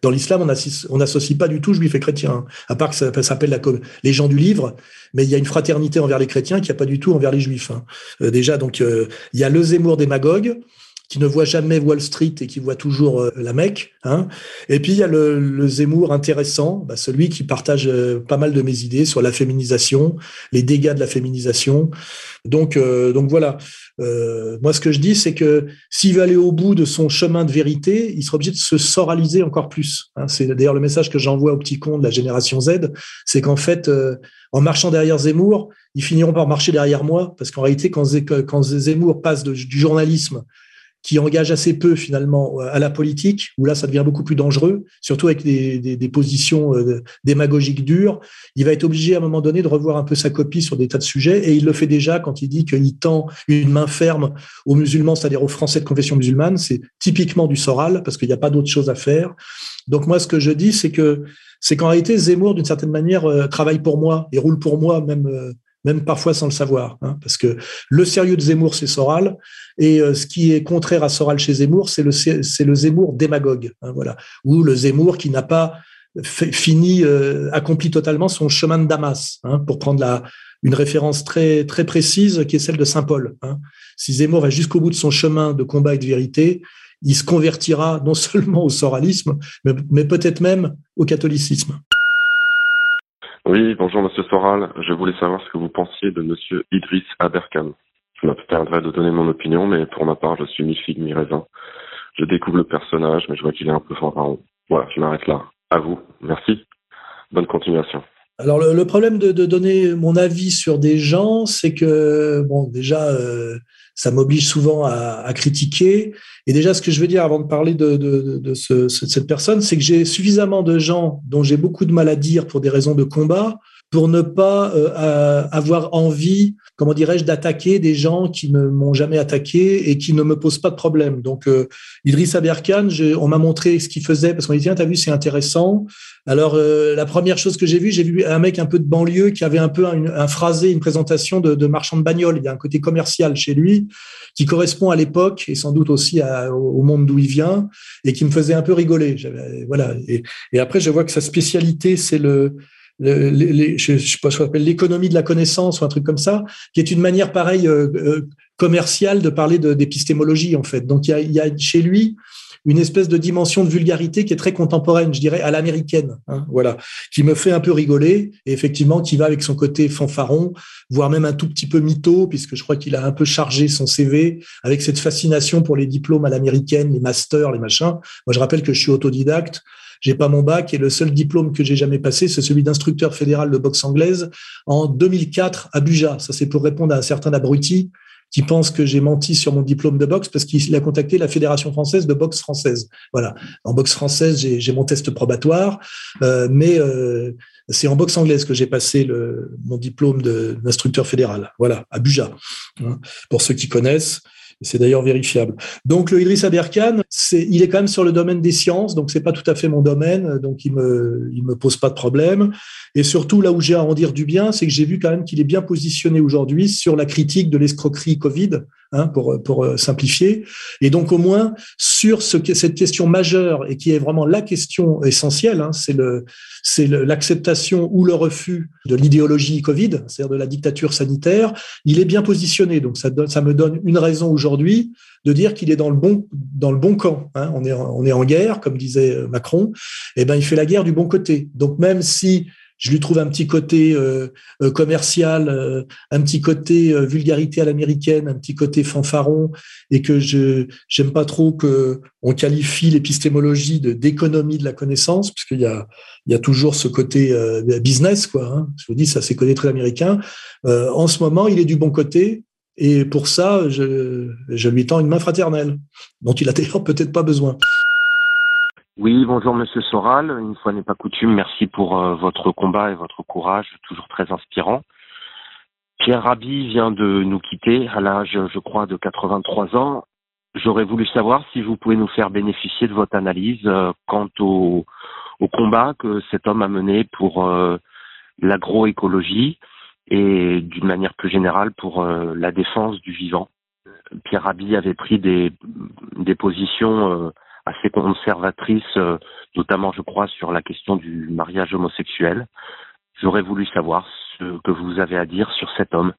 dans l'islam, on n'associe pas du tout juifs et chrétiens, hein. à part que ça, s'appelle la, les gens du livre, mais il y a une fraternité envers les chrétiens qui n'y a pas du tout envers les juifs. Hein. Euh, déjà, donc, euh, il y a le Zemmour démagogue, qui ne voit jamais Wall Street et qui voit toujours euh, la Mecque. Hein. Et puis il y a le, le Zemmour intéressant, bah, celui qui partage euh, pas mal de mes idées sur la féminisation, les dégâts de la féminisation. Donc, euh, donc voilà. Euh, moi, ce que je dis, c'est que s'il veut aller au bout de son chemin de vérité, il sera obligé de se soraliser encore plus. Hein. C'est d'ailleurs le message que j'envoie aux petits cons de la génération Z, c'est qu'en fait, en marchant derrière Zemmour, ils finiront par marcher derrière moi, parce qu'en réalité, quand, Zemmour passe du journalisme qui engage assez peu finalement à la politique, où là ça devient beaucoup plus dangereux, surtout avec des, des, des positions euh, démagogiques dures. Il va être obligé à un moment donné de revoir un peu sa copie sur des tas de sujets, et il le fait déjà quand il dit qu'il tend une main ferme aux musulmans, c'est-à-dire aux Français de confession musulmane. C'est typiquement du Soral, parce qu'il n'y a pas d'autre chose à faire. Donc moi, ce que je dis, c'est que c'est qu'en réalité, Zemmour, d'une certaine manière, euh, travaille pour moi et roule pour moi, même euh, même parfois sans le savoir, hein, parce que le sérieux de Zemmour, c'est Soral, et euh, ce qui est contraire à Soral chez Zemmour, c'est le, Zemmour démagogue, hein, voilà, ou le Zemmour qui n'a pas fini, euh, accompli totalement son chemin de Damas, hein, pour prendre la, une référence très précise qui est celle de Saint Paul. Si Zemmour va jusqu'au bout de son chemin de combat et de vérité, il se convertira non seulement au soralisme, mais peut-être même au catholicisme. Oui, bonjour Monsieur Soral. Je voulais savoir ce que vous pensiez de Monsieur Idriss Aberkan. Je m'abstiendrai de donner mon opinion, mais pour ma part, je suis mi figue mi raisin. Je découvre le personnage, mais je vois qu'il est un peu fanfaron. Voilà, je m'arrête là. À vous. Merci. Bonne continuation. Alors le, problème de, donner mon avis sur des gens, c'est que bon déjà euh, ça m'oblige souvent à, critiquer. Et déjà ce que je veux dire avant de parler de, de, de ce, cette personne, c'est que j'ai suffisamment de gens dont j'ai beaucoup de mal à dire pour des raisons de combat pour ne pas avoir envie, comment dirais-je, d'attaquer des gens qui ne m'ont jamais attaqué et qui ne me posent pas de problème. Donc, Idriss Aberkan, on m'a montré ce qu'il faisait parce qu'on dit tiens, t'as vu, c'est intéressant. Alors, la première chose que j'ai vue, j'ai vu un mec un peu de banlieue qui avait un peu un, phrasé, une présentation de, de marchand de bagnole. Il y a un côté commercial chez lui qui correspond à l'époque et sans doute aussi au monde d'où il vient et qui me faisait un peu rigoler. Voilà. Et, après, je vois que sa spécialité, c'est le, je, je l'économie de la connaissance ou un truc comme ça, qui est une manière pareille euh, euh, commerciale de parler d'épistémologie en fait. Donc il y a, y a chez lui une espèce de dimension de vulgarité qui est très contemporaine, je dirais, à l'américaine, hein, voilà, qui me fait un peu rigoler et effectivement qui va avec son côté fanfaron, voire même un tout petit peu mytho, puisque je crois qu'il a un peu chargé son CV avec cette fascination pour les diplômes à l'américaine, les masters, les machins. Moi, je rappelle que je suis autodidacte. J'ai pas mon bac et le seul diplôme que j'ai jamais passé, c'est celui d'instructeur fédéral de boxe anglaise en 2004 à Buja. Ça, c'est pour répondre à un certain abruti qui pense que j'ai menti sur mon diplôme de boxe parce qu'il a contacté la Fédération française de boxe française. Voilà. En boxe française, j'ai mon test probatoire, euh, mais euh, c'est en boxe anglaise que j'ai passé le, mon diplôme d'instructeur fédéral. Voilà, à Buja. Hein, pour ceux qui connaissent. C'est d'ailleurs vérifiable. Donc le Idriss Aberkan, il est quand même sur le domaine des sciences, donc c'est pas tout à fait mon domaine, donc il me, me pose pas de problème. Et surtout là où j'ai à en dire du bien, c'est que j'ai vu quand même qu'il est bien positionné aujourd'hui sur la critique de l'escroquerie Covid, hein, pour, euh, simplifier. Et donc au moins sur ce, cette question majeure et qui est vraiment la question essentielle, hein, c'est l'acceptation ou le refus de l'idéologie Covid, c'est-à-dire de la dictature sanitaire. Il est bien positionné, donc ça, me donne une raison aujourd'hui de dire qu'il est dans le bon dans le bon camp. Hein. On est on est en guerre, comme disait Macron. Et eh ben il fait la guerre du bon côté. Donc même si je lui trouve un petit côté euh, euh, commercial, euh, un petit côté vulgarité à l'américaine, un petit côté fanfaron, et que je j'aime pas trop que on qualifie l'épistémologie de d'économie de la connaissance, puisqu'il y a il y a toujours ce côté business quoi. Hein. Je vous dis ça c'est côté très américain. en ce moment, il est du bon côté. Et pour ça, je, je lui tends une main fraternelle, dont il a d'ailleurs peut-être pas besoin. Oui, bonjour Monsieur Soral. Une fois n'est pas coutume, merci pour euh, votre combat et votre courage, toujours très inspirant. Pierre Rabhi vient de nous quitter à l'âge, je crois, de 83 ans. J'aurais voulu savoir si vous pouvez nous faire bénéficier de votre analyse euh, quant au, combat que cet homme a mené pour euh, l'agroécologie et d'une manière plus générale pour la défense du vivant. Pierre Rabhi avait pris des, des positions assez conservatrice, euh, notamment je crois sur la question du mariage homosexuel. J'aurais voulu savoir ce que vous avez à dire sur cet homme.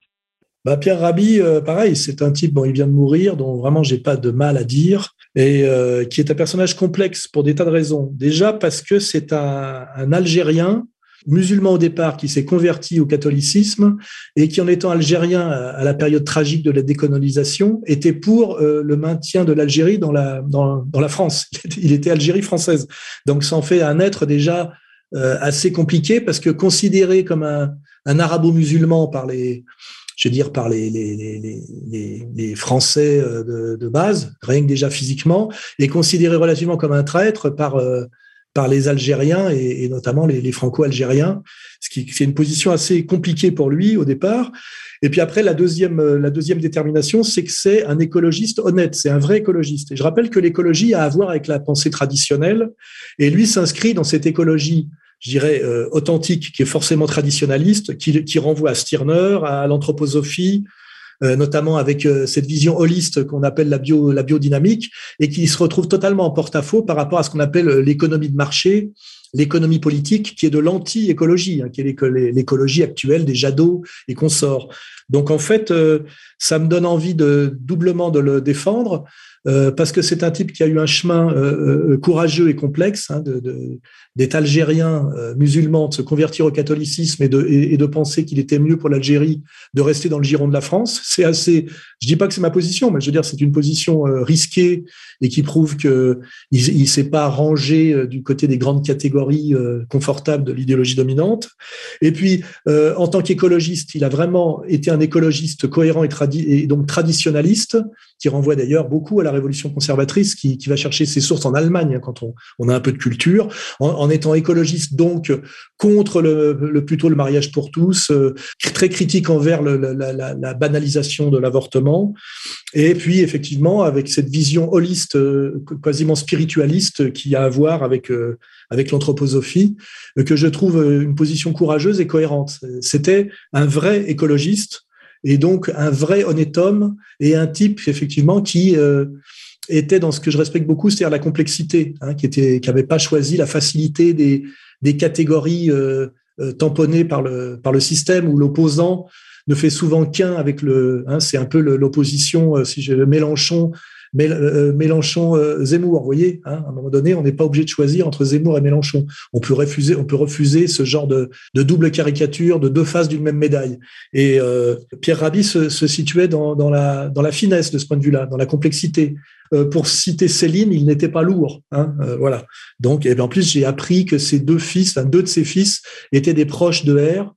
Bah Pierre Rabhi, euh, pareil, c'est un type, bon, il vient de mourir, dont vraiment j'ai pas de mal à dire, et euh, qui est un personnage complexe pour des tas de raisons. Déjà parce que c'est un, un Algérien musulman au départ qui s'est converti au catholicisme et qui, en étant algérien à la période tragique de la décolonisation, était pour euh, le maintien de l'Algérie dans la, France. Il était Algérie française. Donc ça en fait un être déjà euh, assez compliqué parce que considéré comme un, arabo-musulman par les, je veux dire, par les, Français euh, de, base, rien que déjà physiquement, et considéré relativement comme un traître par par les Algériens et, notamment les, Franco-Algériens, ce qui c'est une position assez compliquée pour lui au départ. Et puis après, la deuxième, la deuxième détermination, c'est que c'est un écologiste honnête, c'est un vrai écologiste. Et je rappelle que l'écologie a à voir avec la pensée traditionnelle, et lui s'inscrit dans cette écologie je dirais, euh, authentique, qui est forcément traditionnaliste, qui, qui renvoie à Stirner, à l'anthroposophie, euh, notamment avec euh, cette vision holiste qu'on appelle la, bio, la biodynamique, et qui se retrouve totalement en porte-à-faux par rapport à ce qu'on appelle euh, l'économie de marché, l'économie politique, qui est de l'anti-écologie, hein, qui est l'écologie actuelle des Jadot et consorts. Donc en fait, ça me donne envie de doublement de le défendre, euh, parce que c'est un type qui a eu un chemin euh, euh, courageux et complexe, hein, de, d'être algérien musulman, de se convertir au catholicisme et de, et, de penser qu'il était mieux pour l'Algérie de rester dans le giron de la France. C'est assez, je dis pas que c'est ma position, mais je veux dire c'est une position risquée et qui prouve que il, s'est pas rangé du côté des grandes catégories catégorie euh, confortable de l'idéologie dominante. Et puis, en tant qu'écologiste, il a vraiment été un écologiste cohérent et, et donc traditionnaliste, qui renvoie d'ailleurs beaucoup à la révolution conservatrice, qui, va chercher ses sources en Allemagne hein, quand on, a un peu de culture, en, étant écologiste donc contre le, plutôt le mariage pour tous, euh, très critique envers la, banalisation de l'avortement, et puis effectivement avec cette vision holiste, euh, quasiment spiritualiste, qui a à voir avec euh, avec l'anthroposophie, que je trouve une position courageuse et cohérente. C'était un vrai écologiste et donc un vrai honnête homme et un type effectivement qui euh, était dans ce que je respecte beaucoup, c'est-à-dire la complexité, hein, qui était, qui n'avait pas choisi la facilité des, des catégories euh, euh, tamponnées par le par le système où l'opposant ne fait souvent qu'un avec le. Hein, c'est un peu l'opposition, si je Mélenchon Mélenchon-Zemmour. Euh, vous voyez, hein, à un moment donné, on n'est pas obligé de choisir entre Zemmour et Mélenchon. On peut refuser, on peut refuser ce genre de, double caricature, de deux faces d'une même médaille. Et euh, Pierre Rabhi se, situait dans, la, finesse de ce point de vue-là, dans la complexité. pour citer Céline, il n'était pas lourd. Hein, voilà. Donc, et en plus, j'ai appris que ses deux fils, deux de ses fils, étaient des proches de R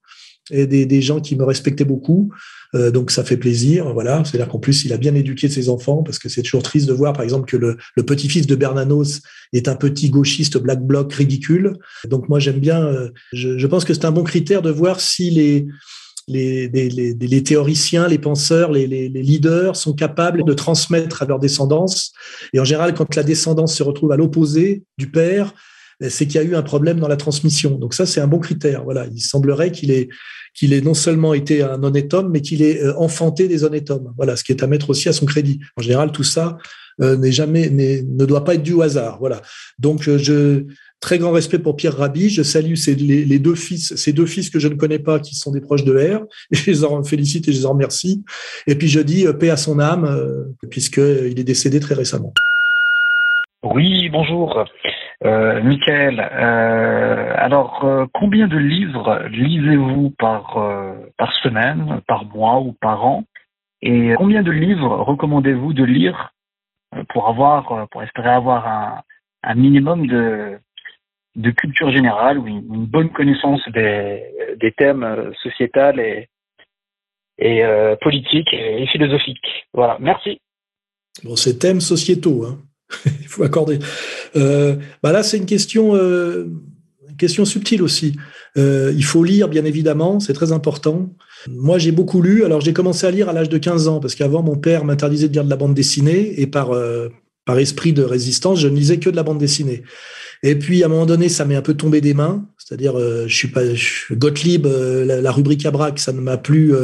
et des gens qui me respectaient beaucoup. Euh, donc ça fait plaisir, voilà. C'est-à-dire qu'en plus, il a bien éduqué ses enfants, parce que c'est toujours triste de voir, par exemple, que le, le petit-fils de Bernanos est un petit gauchiste black bloc ridicule. Donc moi, j'aime bien. Euh, je, je, pense que c'est un bon critère de voir si les les, les, les, les, théoriciens, les penseurs, les, les, leaders sont capables de transmettre à leur descendance. Et en général, quand la descendance se retrouve à l'opposé du père, c'est qu'il y a eu un problème dans la transmission. Donc ça, c'est un bon critère. Voilà, il semblerait qu'il ait qu'il ait non seulement été un honnête homme, mais qu'il ait euh, enfanté des honnêtes hommes. Voilà, ce qui est à mettre aussi à son crédit. En général, tout ça euh, n'est jamais, ne doit pas être dû au hasard. Voilà. Donc, euh, je très grand respect pour Pierre Rabhi. Je salue ces, les, deux fils, ces deux fils que je ne connais pas, qui sont des proches de R. Je les en félicite et je les en remercie. Et puis je dis paix à son âme, puisqu'il est décédé très récemment. Oui, bonjour. Euh, Michael, euh, alors euh, combien de livres lisez-vous par, euh, par semaine, par mois ou par an? Et combien de livres recommandez-vous de lire pour avoir, pour espérer avoir un, minimum de, culture générale ou une, bonne connaissance des, thèmes sociétals et, et politiques et, philosophiques? Voilà, merci. Bon, ces thèmes sociétaux, hein il faut accorder. Euh, bah là, c'est une question, euh, question subtile aussi. Euh, il faut lire, bien évidemment, c'est très important. Moi, j'ai beaucoup lu. Alors, j'ai commencé à lire à l'âge de 15 ans, parce qu'avant, mon père m'interdisait de lire de la bande dessinée, et par, par esprit de résistance, je ne lisais que de la bande dessinée. Et puis, à un moment donné, ça m'est un peu tombé des mains. C'est-à-dire, je suis pas Gottlieb, la, la, rubrique à braque, ça ne m'a plus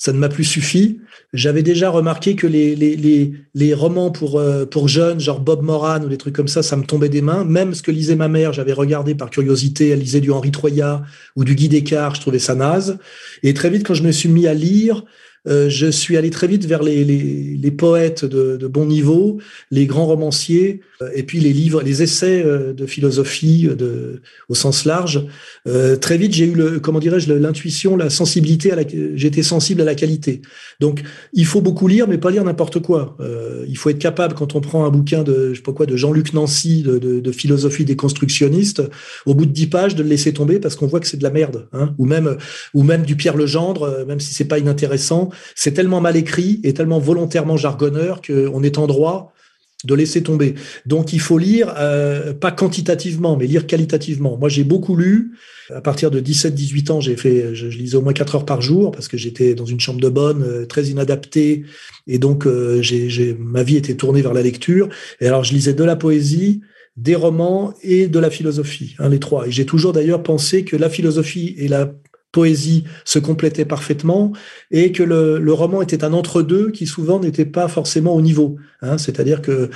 ça ne m'a plus suffi. J'avais déjà remarqué que les, les, les, les romans pour, euh, pour jeunes, genre Bob Moran ou des trucs comme ça, ça me tombait des mains. Même ce que lisait ma mère, j'avais regardé par curiosité, elle lisait du Henri Troyat ou du Guy Descartes, je trouvais ça naze. Et très vite, quand je me suis mis à lire, je suis allé très vite vers les, les, les poètes de, de, bon niveau, les grands romanciers, euh, et puis les livres, les essais euh, de philosophie de, au sens large. Euh, très vite, j'ai eu le, comment dirais-je, l'intuition, la sensibilité à la, j'étais sensible à la qualité. Donc, il faut beaucoup lire, mais pas lire n'importe quoi. Euh, il faut être capable, quand on prend un bouquin de, je sais pas quoi, de Jean-Luc Nancy, de, de, de, philosophie déconstructionniste, au bout de dix pages, de le laisser tomber parce qu'on voit que c'est de la merde, hein, ou même, ou même du Pierre Legendre, même si c'est pas inintéressant c'est tellement mal écrit et tellement volontairement jargonneur qu'on est en droit de laisser tomber. Donc il faut lire, euh, pas quantitativement, mais lire qualitativement. Moi j'ai beaucoup lu. À partir de 17-18 ans, j'ai fait, je, lisais au moins 4 heures par jour parce que j'étais dans une chambre de bonne, euh, très inadaptée, et donc euh, ma vie était tournée vers la lecture. Et alors je lisais de la poésie, des romans et de la philosophie, hein, les trois. Et j'ai toujours d'ailleurs pensé que la philosophie et la poésie se complétait parfaitement et que le, le roman était un entre-deux qui souvent n'était pas forcément au niveau. Hein. C'est-à-dire que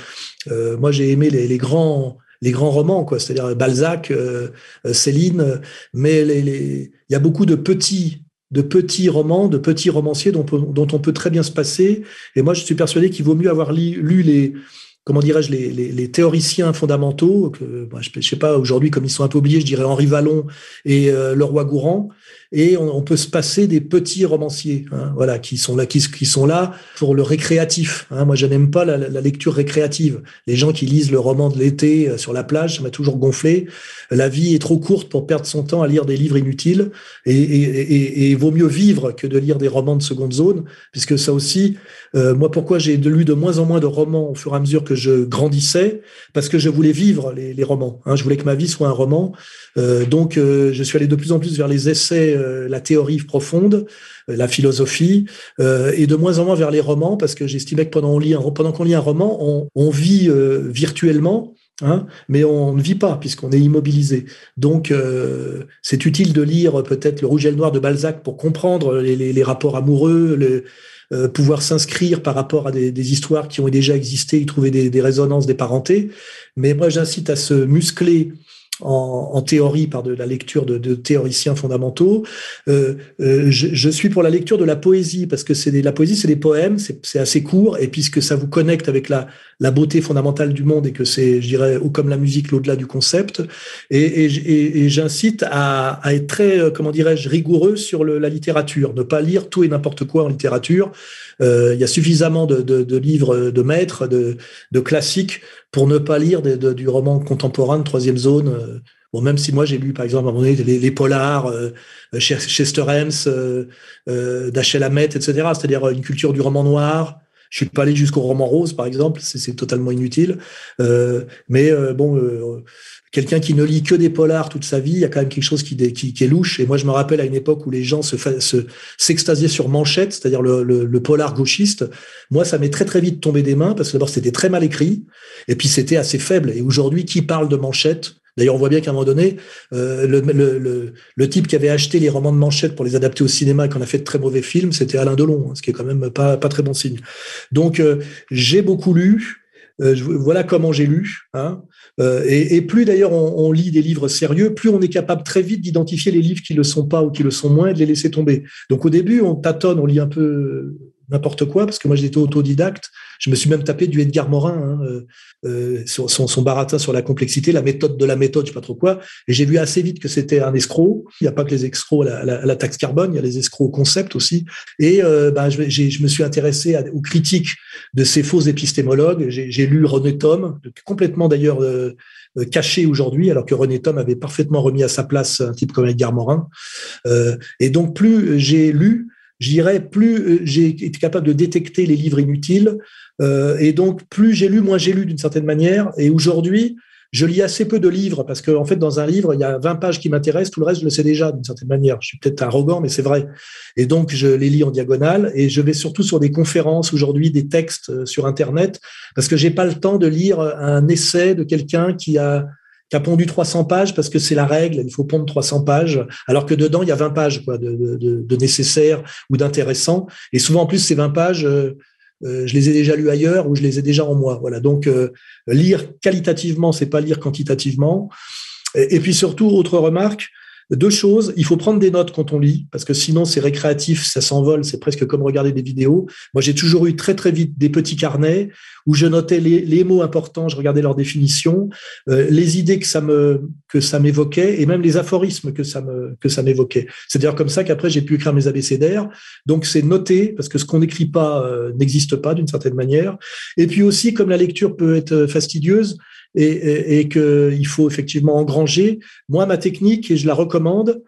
euh, moi j'ai aimé les, les, grands les grands romans, quoi. C'est-à-dire Balzac, euh, euh, Céline, mais il les, y a beaucoup de petits de petits romans, de petits romanciers dont, on peut très bien se passer. Et moi, je suis persuadé qu'il vaut mieux avoir lu les comment dirais-je, les, les, théoriciens fondamentaux, que, je sais pas, aujourd'hui, comme ils sont un peu oubliés, je dirais Henri Vallon et euh, Leroy Gourand, et on, peut se passer des petits romanciers, hein, voilà, qui sont là, qui, sont là pour le récréatif. Hein. Moi, je n'aime pas la, lecture récréative. Les gens qui lisent le roman de l'été euh, sur la plage, ça m'a toujours gonflé. La vie est trop courte pour perdre son temps à lire des livres inutiles, et, et, vaut mieux vivre que de lire des romans de seconde zone, puisque ça aussi, euh, moi, pourquoi j'ai lu de moins en moins de romans au fur et à mesure que je grandissais? Parce que je voulais vivre les, romans. Hein. Je voulais que ma vie soit un roman. Euh, donc, je suis allé de plus en plus vers les essais, euh, la théorie profonde, la philosophie, et de moins en moins vers les romans, parce que j'estimais que pendant, qu'on lit un roman, on, vit virtuellement. Hein, mais on ne vit pas puisqu'on est immobilisé. Donc, c'est utile de lire peut-être le Rouge et le Noir de Balzac pour comprendre les, rapports amoureux, le, euh, pouvoir s'inscrire par rapport à des, des, histoires qui ont déjà existé, y trouver des, des résonances, des parentés. Mais moi, j'incite à se muscler en, en, théorie par de la lecture de, de théoriciens fondamentaux. Euh, euh, je, je, suis pour la lecture de la poésie parce que c'est la poésie, c'est des poèmes, c'est assez court et puisque ça vous connecte avec la, la beauté fondamentale du monde et que c'est, je dirais, ou comme la musique, l'au-delà du concept. Et, et, et j'incite à, à, être très, euh, comment dirais-je, rigoureux sur le, la littérature, ne pas lire tout et n'importe quoi en littérature. Euh, il y a suffisamment de, de, de, livres de maîtres, de, de classiques pour ne pas lire du roman contemporain de troisième zone. Euh, bon, même si moi j'ai lu par exemple à un moment donné les, polars, euh, Chester Hems, euh, euh, etc. C'est-à-dire une culture du roman noir. Je suis pas allé jusqu'au roman rose, par exemple, c'est totalement inutile. Mais bon, quelqu'un qui ne lit que des polars toute sa vie, il y a quand même quelque chose qui, est louche. Et moi, je me rappelle à une époque où les gens se s'extasiaient sur Manchette, c'est-à-dire le, polar gauchiste. Moi, ça m'est très très vite tombé des mains parce que d'abord c'était très mal écrit et puis c'était assez faible. Et aujourd'hui, qui parle de Manchette? D'ailleurs, on voit bien qu'à un moment donné, euh, le, type qui avait acheté les romans de Manchette pour les adapter au cinéma et qu'on a fait de très mauvais films, c'était Alain Delon, hein, ce qui est quand même pas, pas très bon signe. Donc, euh, j'ai beaucoup lu. Euh, voilà comment j'ai lu. Hein. Euh, et, plus d'ailleurs on, on, lit des livres sérieux, plus on est capable très vite d'identifier les livres qui le sont pas ou qui le sont moins et de les laisser tomber. Donc au début, on tâtonne, on lit un peu n'importe quoi, parce que moi j'étais autodidacte. Je me suis même tapé du Edgar Morin, hein, euh, euh son, son, baratin sur la complexité, la méthode de la méthode, je sais pas trop quoi. Et j'ai vu assez vite que c'était un escroc. Il n'y a pas que les escrocs à la, la, taxe carbone, il y a les escrocs au concept aussi. Et euh, ben, je, je, me suis intéressé aux critiques de ces faux épistémologues. J'ai lu René Thom, complètement d'ailleurs euh, euh, caché aujourd'hui, alors que René Thom avait parfaitement remis à sa place un type comme Edgar Morin. Et donc plus j'ai lu, je dirais, plus euh, j'ai été capable de détecter les livres inutiles. Euh, et donc, plus j'ai lu, moins j'ai lu d'une certaine manière. Et aujourd'hui, je lis assez peu de livres parce qu'en en fait, dans un livre, il y a 20 pages qui m'intéressent, tout le reste, je le sais déjà d'une certaine manière. Je suis peut-être arrogant, mais c'est vrai. Et donc, je les lis en diagonale et je vais surtout sur des conférences aujourd'hui, des textes euh, sur Internet, parce que j'ai pas le temps de lire un essai de quelqu'un qui a qui a pondu 300 pages parce que c'est la règle, il faut pondre 300 pages, alors que dedans, il y a 20 pages quoi, de, de, ou d'intéressants. Et souvent, en plus, ces 20 pages, euh, euh, je les ai déjà lues ailleurs ou je les ai déjà en moi. Voilà. Donc, euh, lire qualitativement, c'est pas lire quantitativement. Et, puis surtout, autre remarque, deux choses, il faut prendre des notes quand on lit, parce que sinon c'est récréatif, ça s'envole, c'est presque comme regarder des vidéos. Moi, j'ai toujours eu très très vite des petits carnets où je notais les, mots importants, je regardais leur définition, euh, les idées que ça me que ça m'évoquait et même les aphorismes que ça me que ça m'évoquait. C'est d'ailleurs comme ça qu'après j'ai pu écrire mes abécédaires. Donc c'est noté parce que ce qu'on n'écrit pas euh, n'existe pas d'une certaine manière. Et puis aussi comme la lecture peut être fastidieuse, et, et, qu'il faut effectivement engranger. Moi, ma technique, et je la recommande,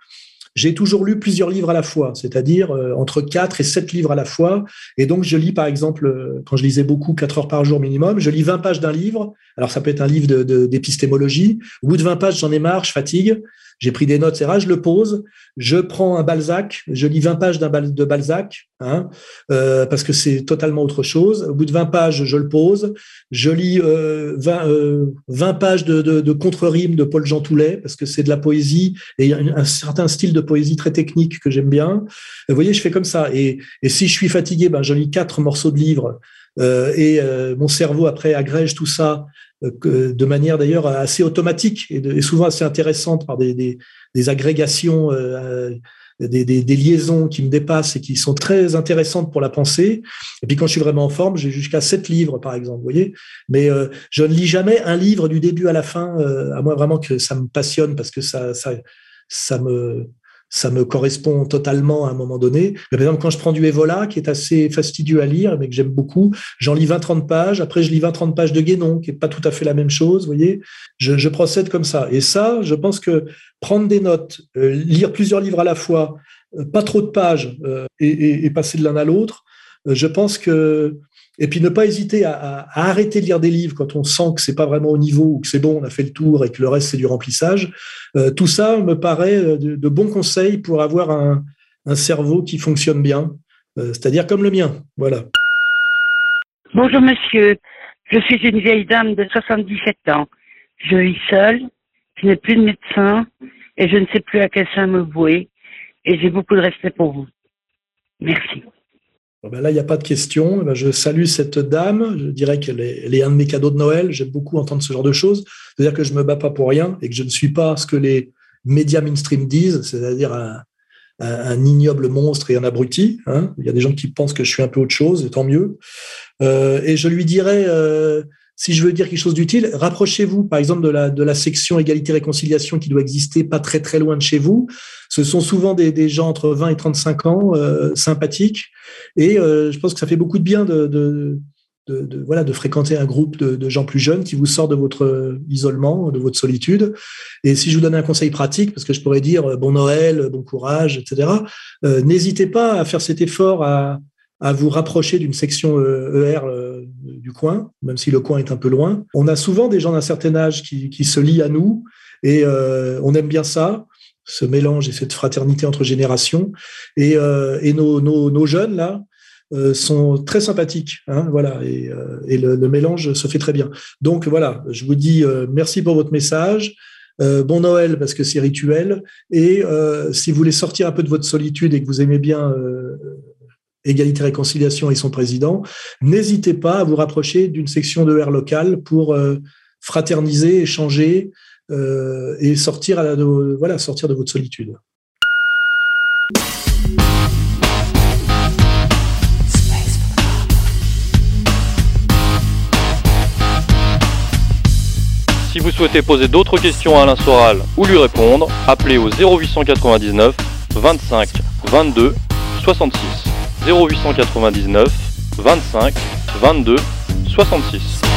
j'ai toujours lu plusieurs livres à la fois, c'est-à-dire euh, entre 4 et 7 livres à la fois. Et donc, je lis, par exemple, euh, quand je lisais beaucoup, 4 heures par jour minimum, je lis 20 pages d'un livre. Alors, ça peut être un livre d'épistémologie. De, Au bout de 20 pages, j'en ai marre, je fatigue. J'ai pris des notes, etc. Je le pose. Je prends un Balzac. Je lis 20 pages de Balzac, hein, euh, parce que c'est totalement autre chose. Au bout de 20 pages, je le pose. Je lis euh, 20, euh, 20, pages de, de, de contre-rimes de Paul Jean Toulet, parce que c'est de la poésie et un, certain style de poésie très technique que j'aime bien. Vous voyez, je fais comme ça. Et, et si je suis fatigué, ben, je lis quatre morceaux de livres. Euh, et euh, mon cerveau après agrège tout ça euh, de manière d'ailleurs assez automatique et, souvent assez intéressante par des, des, des agrégations euh, des, des, liaisons qui me dépassent et qui sont très intéressantes pour la pensée. Et puis quand je suis vraiment en forme, j'ai jusqu'à sept livres, par exemple, vous voyez. Mais euh, je ne lis jamais un livre du début à la fin, euh, à moins vraiment que ça me passionne parce que ça, ça, ça me ça me correspond totalement à un moment donné. Mais par exemple, quand je prends du Evola, qui est assez fastidieux à lire, mais que j'aime beaucoup, j'en lis 20-30 pages. Après, je lis 20-30 pages de Guénon, qui est pas tout à fait la même chose, vous voyez. Je, procède comme ça. Et ça, je pense que prendre des notes, euh, lire plusieurs livres à la fois, euh, pas trop de pages euh, et, passer de l'un à l'autre, je pense que et puis ne pas hésiter à, à, arrêter de lire des livres quand on sent que c'est pas vraiment au niveau ou que c'est bon, on a fait le tour et que le reste c'est du remplissage. Euh, tout ça me paraît euh, de, de, bons conseils pour avoir un, un cerveau qui fonctionne bien, euh, c'est-à-dire comme le mien. Voilà. Bonjour monsieur, je suis une vieille dame de 77 ans. Je vis seule, je n'ai plus de médecin et je ne sais plus à quel sein me vouer et j'ai beaucoup de respect pour vous. Merci. Ben là, il n'y a pas de question. Ben je salue cette dame. Je dirais qu'elle est, elle un de mes cadeaux de Noël. J'aime beaucoup entendre ce genre de choses. C'est-à-dire que je ne me bats pas pour rien et que je ne suis pas ce que les médias mainstream disent, c'est-à-dire un, ignoble monstre et un abruti. Hein. Il y a des gens qui pensent que je suis un peu autre chose, et tant mieux. Euh, et je lui dirais, euh, si je veux dire quelque chose d'utile, rapprochez-vous, par exemple, de la, de la section égalité-réconciliation qui doit exister pas très très loin de chez vous. Ce sont souvent des, des gens entre 20 et 35 ans, euh, sympathiques, et euh, je pense que ça fait beaucoup de bien de, de, de, de voilà, de fréquenter un groupe de, gens plus jeunes qui vous sort de votre isolement, de votre solitude. Et si je vous donne un conseil pratique, parce que je pourrais dire bon Noël, bon courage, etc., euh, n'hésitez pas à faire cet effort à à vous rapprocher d'une section ER euh, du coin, même si le coin est un peu loin. On a souvent des gens d'un certain âge qui, qui, se lient à nous et euh, on aime bien ça, ce mélange et cette fraternité entre générations. Et, euh, et nos, nos, jeunes, là, euh, sont très sympathiques. Hein, voilà, et, et le, mélange se fait très bien. Donc voilà, je vous dis merci pour votre message. bon Noël parce que c'est rituel. Et si vous voulez sortir un peu de votre solitude et que vous aimez bien Égalité Réconciliation et son président, n'hésitez pas à vous rapprocher d'une section de R locale pour euh, fraterniser, échanger euh, et sortir, à la, de, voilà, sortir de votre solitude. Si vous souhaitez poser d'autres questions à Alain Soral ou lui répondre, appelez au 0899 25 22 66. 0899 25 22 66.